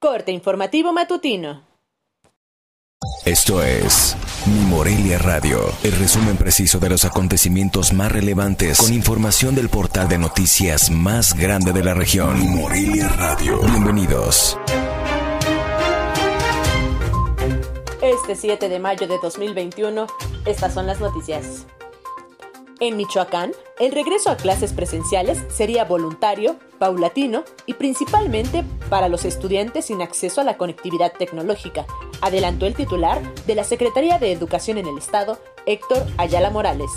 Corte informativo matutino. Esto es Mi Morelia Radio, el resumen preciso de los acontecimientos más relevantes con información del portal de noticias más grande de la región. Mi Morelia Radio. Bienvenidos. Este 7 de mayo de 2021, estas son las noticias. En Michoacán, el regreso a clases presenciales sería voluntario, paulatino y principalmente para los estudiantes sin acceso a la conectividad tecnológica, adelantó el titular de la Secretaría de Educación en el Estado, Héctor Ayala Morales.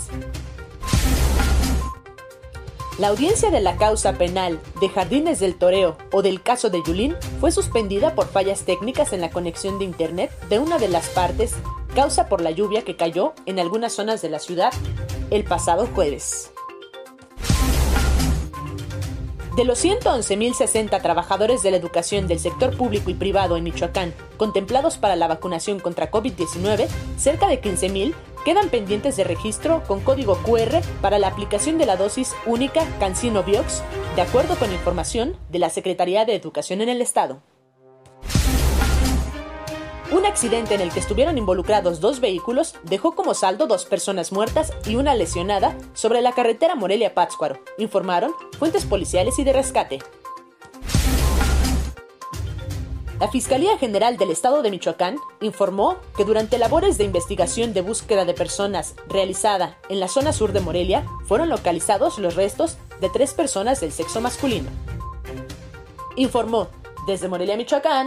La audiencia de la causa penal de Jardines del Toreo o del caso de Yulín fue suspendida por fallas técnicas en la conexión de Internet de una de las partes, causa por la lluvia que cayó en algunas zonas de la ciudad el pasado jueves. De los 111.060 trabajadores de la educación del sector público y privado en Michoacán contemplados para la vacunación contra COVID-19, cerca de 15.000 quedan pendientes de registro con código QR para la aplicación de la dosis única CanSino Biox, de acuerdo con información de la Secretaría de Educación en el Estado. Un accidente en el que estuvieron involucrados dos vehículos dejó como saldo dos personas muertas y una lesionada sobre la carretera Morelia-Pátzcuaro, informaron fuentes policiales y de rescate. La Fiscalía General del Estado de Michoacán informó que durante labores de investigación de búsqueda de personas realizada en la zona sur de Morelia fueron localizados los restos de tres personas del sexo masculino. Informó desde Morelia, Michoacán,